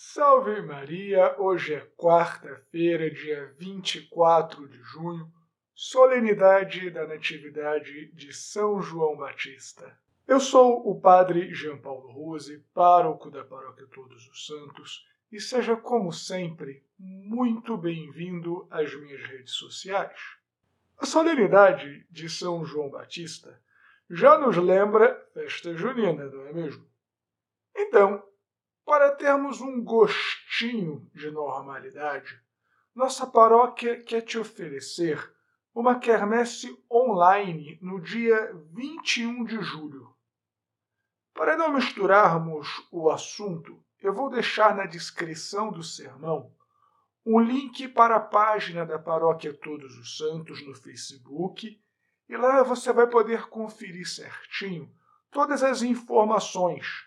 Salve Maria! Hoje é quarta-feira, dia 24 de junho, solenidade da Natividade de São João Batista. Eu sou o Padre Jean Paulo Rose, pároco da Paróquia Todos os Santos, e seja, como sempre, muito bem-vindo às minhas redes sociais. A solenidade de São João Batista já nos lembra festa junina, não é mesmo? Então, para termos um gostinho de normalidade, nossa paróquia quer te oferecer uma quermesse online no dia 21 de julho. Para não misturarmos o assunto, eu vou deixar na descrição do sermão um link para a página da Paróquia Todos os Santos no Facebook e lá você vai poder conferir certinho todas as informações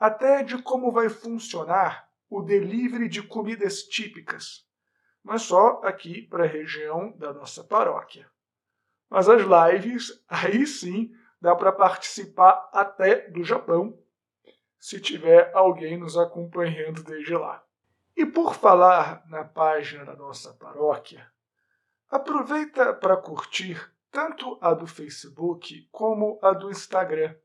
até de como vai funcionar o delivery de comidas típicas, mas só aqui para a região da nossa paróquia. Mas as lives, aí sim, dá para participar até do Japão, se tiver alguém nos acompanhando desde lá. E por falar na página da nossa paróquia, aproveita para curtir tanto a do Facebook como a do Instagram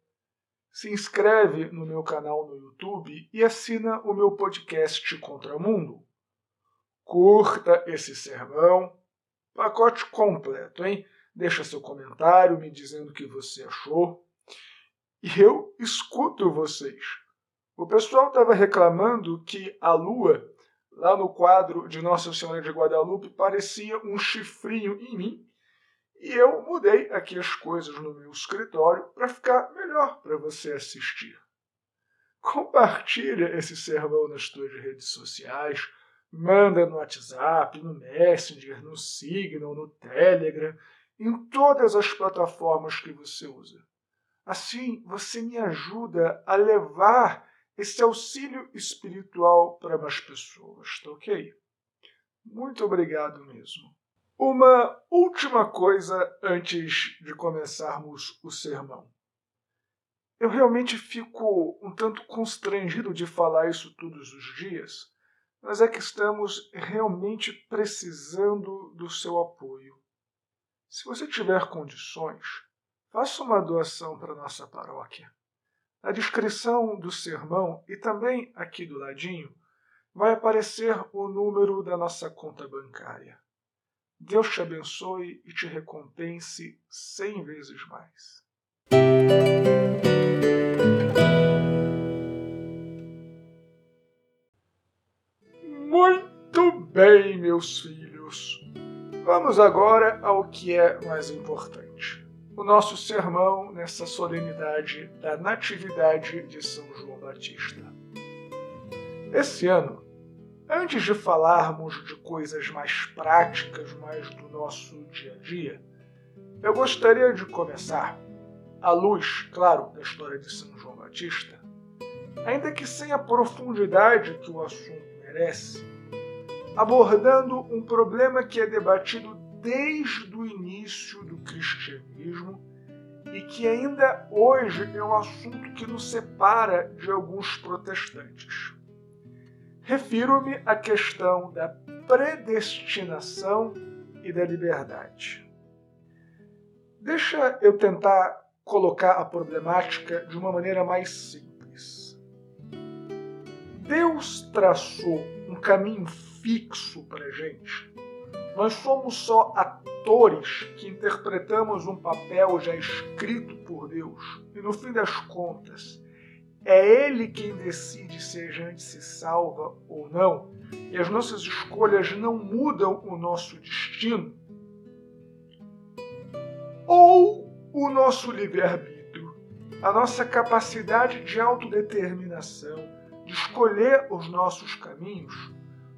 se inscreve no meu canal no YouTube e assina o meu podcast Contra o Mundo. Curta esse sermão, pacote completo, hein? Deixa seu comentário me dizendo o que você achou. E eu escuto vocês. O pessoal estava reclamando que a lua, lá no quadro de Nossa Senhora de Guadalupe, parecia um chifrinho em mim e eu mudei aqui as coisas no meu escritório para ficar melhor para você assistir. Compartilha esse sermão nas suas redes sociais, manda no WhatsApp, no Messenger, no Signal, no Telegram, em todas as plataformas que você usa. Assim, você me ajuda a levar esse auxílio espiritual para mais pessoas, tá ok? Muito obrigado mesmo. Uma última coisa antes de começarmos o sermão. Eu realmente fico um tanto constrangido de falar isso todos os dias, mas é que estamos realmente precisando do seu apoio. Se você tiver condições, faça uma doação para nossa paróquia. Na descrição do sermão e também aqui do ladinho vai aparecer o número da nossa conta bancária. Deus te abençoe e te recompense cem vezes mais. Muito bem, meus filhos. Vamos agora ao que é mais importante. O nosso sermão nessa solenidade da Natividade de São João Batista. Esse ano Antes de falarmos de coisas mais práticas, mais do nosso dia a dia, eu gostaria de começar, à luz, claro, da história de São João Batista, ainda que sem a profundidade que o assunto merece, abordando um problema que é debatido desde o início do cristianismo e que ainda hoje é um assunto que nos separa de alguns protestantes. Refiro-me à questão da predestinação e da liberdade. Deixa eu tentar colocar a problemática de uma maneira mais simples. Deus traçou um caminho fixo para gente. Nós somos só atores que interpretamos um papel já escrito por Deus. E no fim das contas, é Ele quem decide se a gente se salva ou não, e as nossas escolhas não mudam o nosso destino. Ou o nosso livre-arbítrio, a nossa capacidade de autodeterminação, de escolher os nossos caminhos,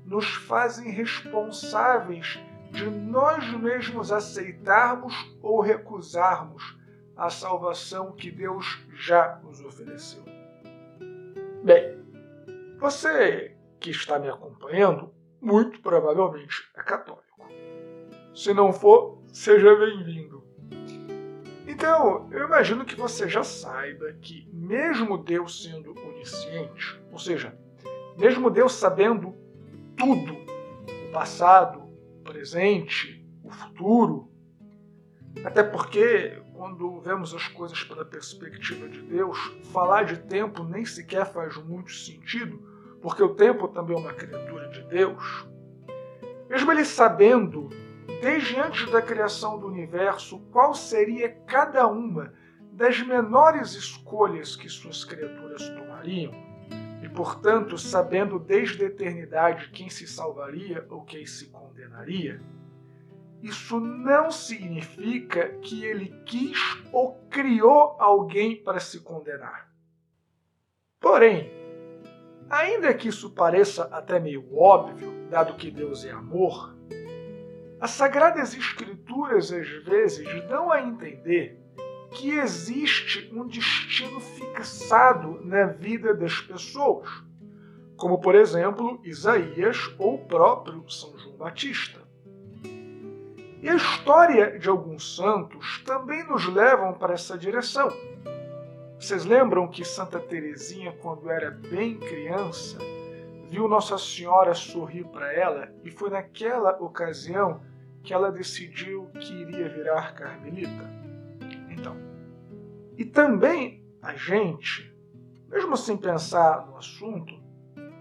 nos fazem responsáveis de nós mesmos aceitarmos ou recusarmos a salvação que Deus já nos ofereceu. Bem, você que está me acompanhando, muito provavelmente é católico. Se não for, seja bem-vindo. Então, eu imagino que você já saiba que, mesmo Deus sendo onisciente, ou seja, Mesmo Deus sabendo tudo, o passado, o presente, o futuro, até porque quando vemos as coisas pela perspectiva de Deus, falar de tempo nem sequer faz muito sentido, porque o tempo também é uma criatura de Deus. Mesmo ele sabendo, desde antes da criação do universo, qual seria cada uma das menores escolhas que suas criaturas tomariam, e portanto sabendo desde a eternidade quem se salvaria ou quem se condenaria, isso não significa que ele quis ou criou alguém para se condenar. Porém, ainda que isso pareça até meio óbvio, dado que Deus é amor, as Sagradas Escrituras às vezes dão a entender que existe um destino fixado na vida das pessoas, como por exemplo Isaías ou o próprio São João Batista. E a história de alguns santos também nos levam para essa direção. Vocês lembram que Santa Teresinha, quando era bem criança, viu Nossa Senhora sorrir para ela e foi naquela ocasião que ela decidiu que iria virar carmelita? Então, e também a gente, mesmo sem pensar no assunto,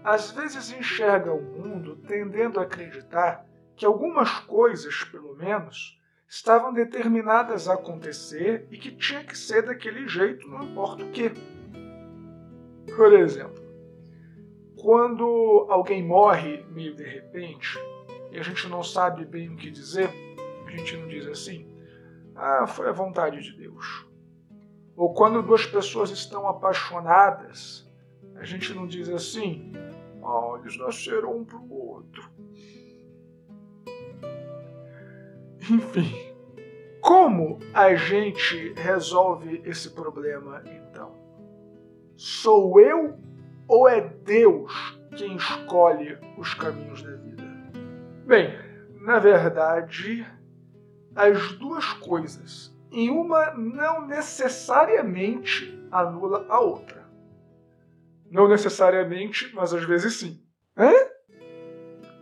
às vezes enxerga o mundo tendendo a acreditar que algumas coisas, pelo menos, estavam determinadas a acontecer e que tinha que ser daquele jeito, não importa o que. Por exemplo, quando alguém morre meio de repente e a gente não sabe bem o que dizer, a gente não diz assim, ah, foi a vontade de Deus. Ou quando duas pessoas estão apaixonadas, a gente não diz assim, ah, eles nasceram um para o outro. Enfim, como a gente resolve esse problema então? Sou eu ou é Deus quem escolhe os caminhos da vida? Bem, na verdade, as duas coisas. E uma não necessariamente anula a outra. Não necessariamente, mas às vezes sim. Hã?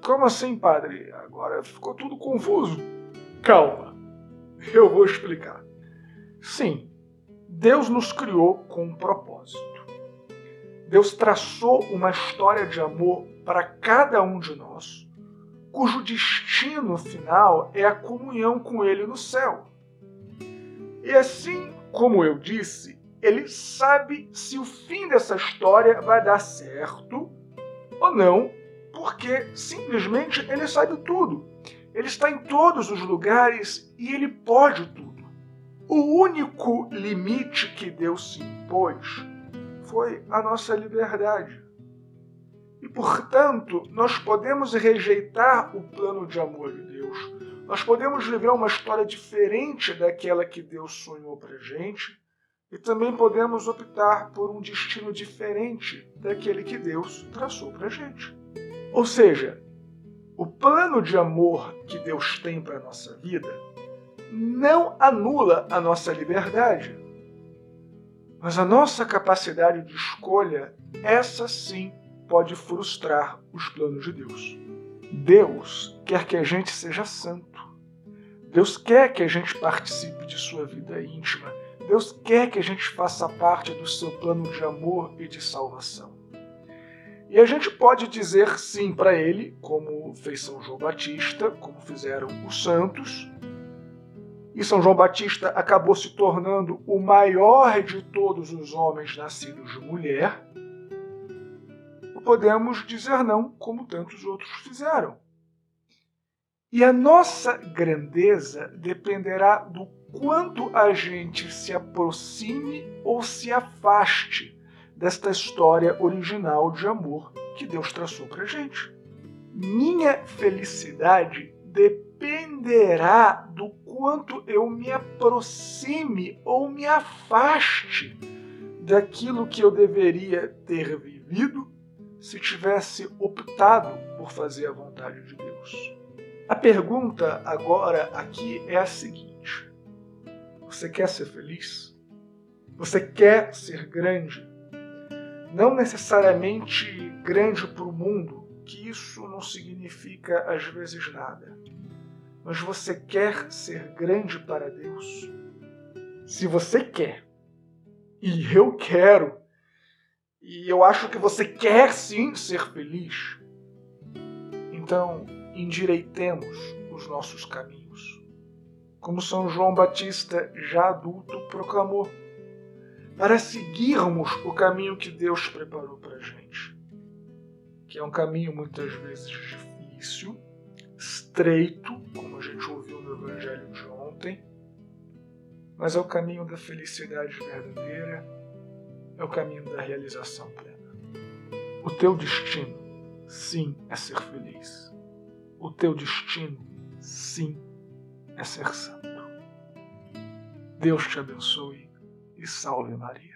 Como assim, padre? Agora ficou tudo confuso. Calma, eu vou explicar. Sim, Deus nos criou com um propósito. Deus traçou uma história de amor para cada um de nós, cujo destino final é a comunhão com Ele no céu. E assim como eu disse, ele sabe se o fim dessa história vai dar certo ou não, porque simplesmente ele sabe tudo. Ele está em todos os lugares e ele pode tudo. O único limite que Deus se impôs foi a nossa liberdade. E, portanto, nós podemos rejeitar o plano de amor de Deus. Nós podemos viver uma história diferente daquela que Deus sonhou para gente. E também podemos optar por um destino diferente daquele que Deus traçou para gente. Ou seja, o plano de amor que Deus tem para a nossa vida não anula a nossa liberdade. Mas a nossa capacidade de escolha, essa sim, pode frustrar os planos de Deus. Deus quer que a gente seja santo. Deus quer que a gente participe de sua vida íntima. Deus quer que a gente faça parte do seu plano de amor e de salvação. E a gente pode dizer sim para ele, como fez São João Batista, como fizeram os santos. E São João Batista acabou se tornando o maior de todos os homens nascidos de mulher. Podemos dizer não, como tantos outros fizeram. E a nossa grandeza dependerá do quanto a gente se aproxime ou se afaste desta história original de amor que Deus traçou para gente. Minha felicidade dependerá do quanto eu me aproxime ou me afaste daquilo que eu deveria ter vivido se tivesse optado por fazer a vontade de Deus. A pergunta agora aqui é a seguinte: você quer ser feliz? Você quer ser grande? Não necessariamente grande para o mundo, que isso não significa às vezes nada. Mas você quer ser grande para Deus? Se você quer, e eu quero, e eu acho que você quer sim ser feliz, então endireitemos os nossos caminhos. Como São João Batista, já adulto, proclamou para seguirmos o caminho que Deus preparou para a gente. Que é um caminho muitas vezes difícil, estreito, como a gente ouviu no Evangelho de ontem, mas é o caminho da felicidade verdadeira, é o caminho da realização plena. O teu destino, sim, é ser feliz. O teu destino, sim, é ser santo. Deus te abençoe e salve Maria.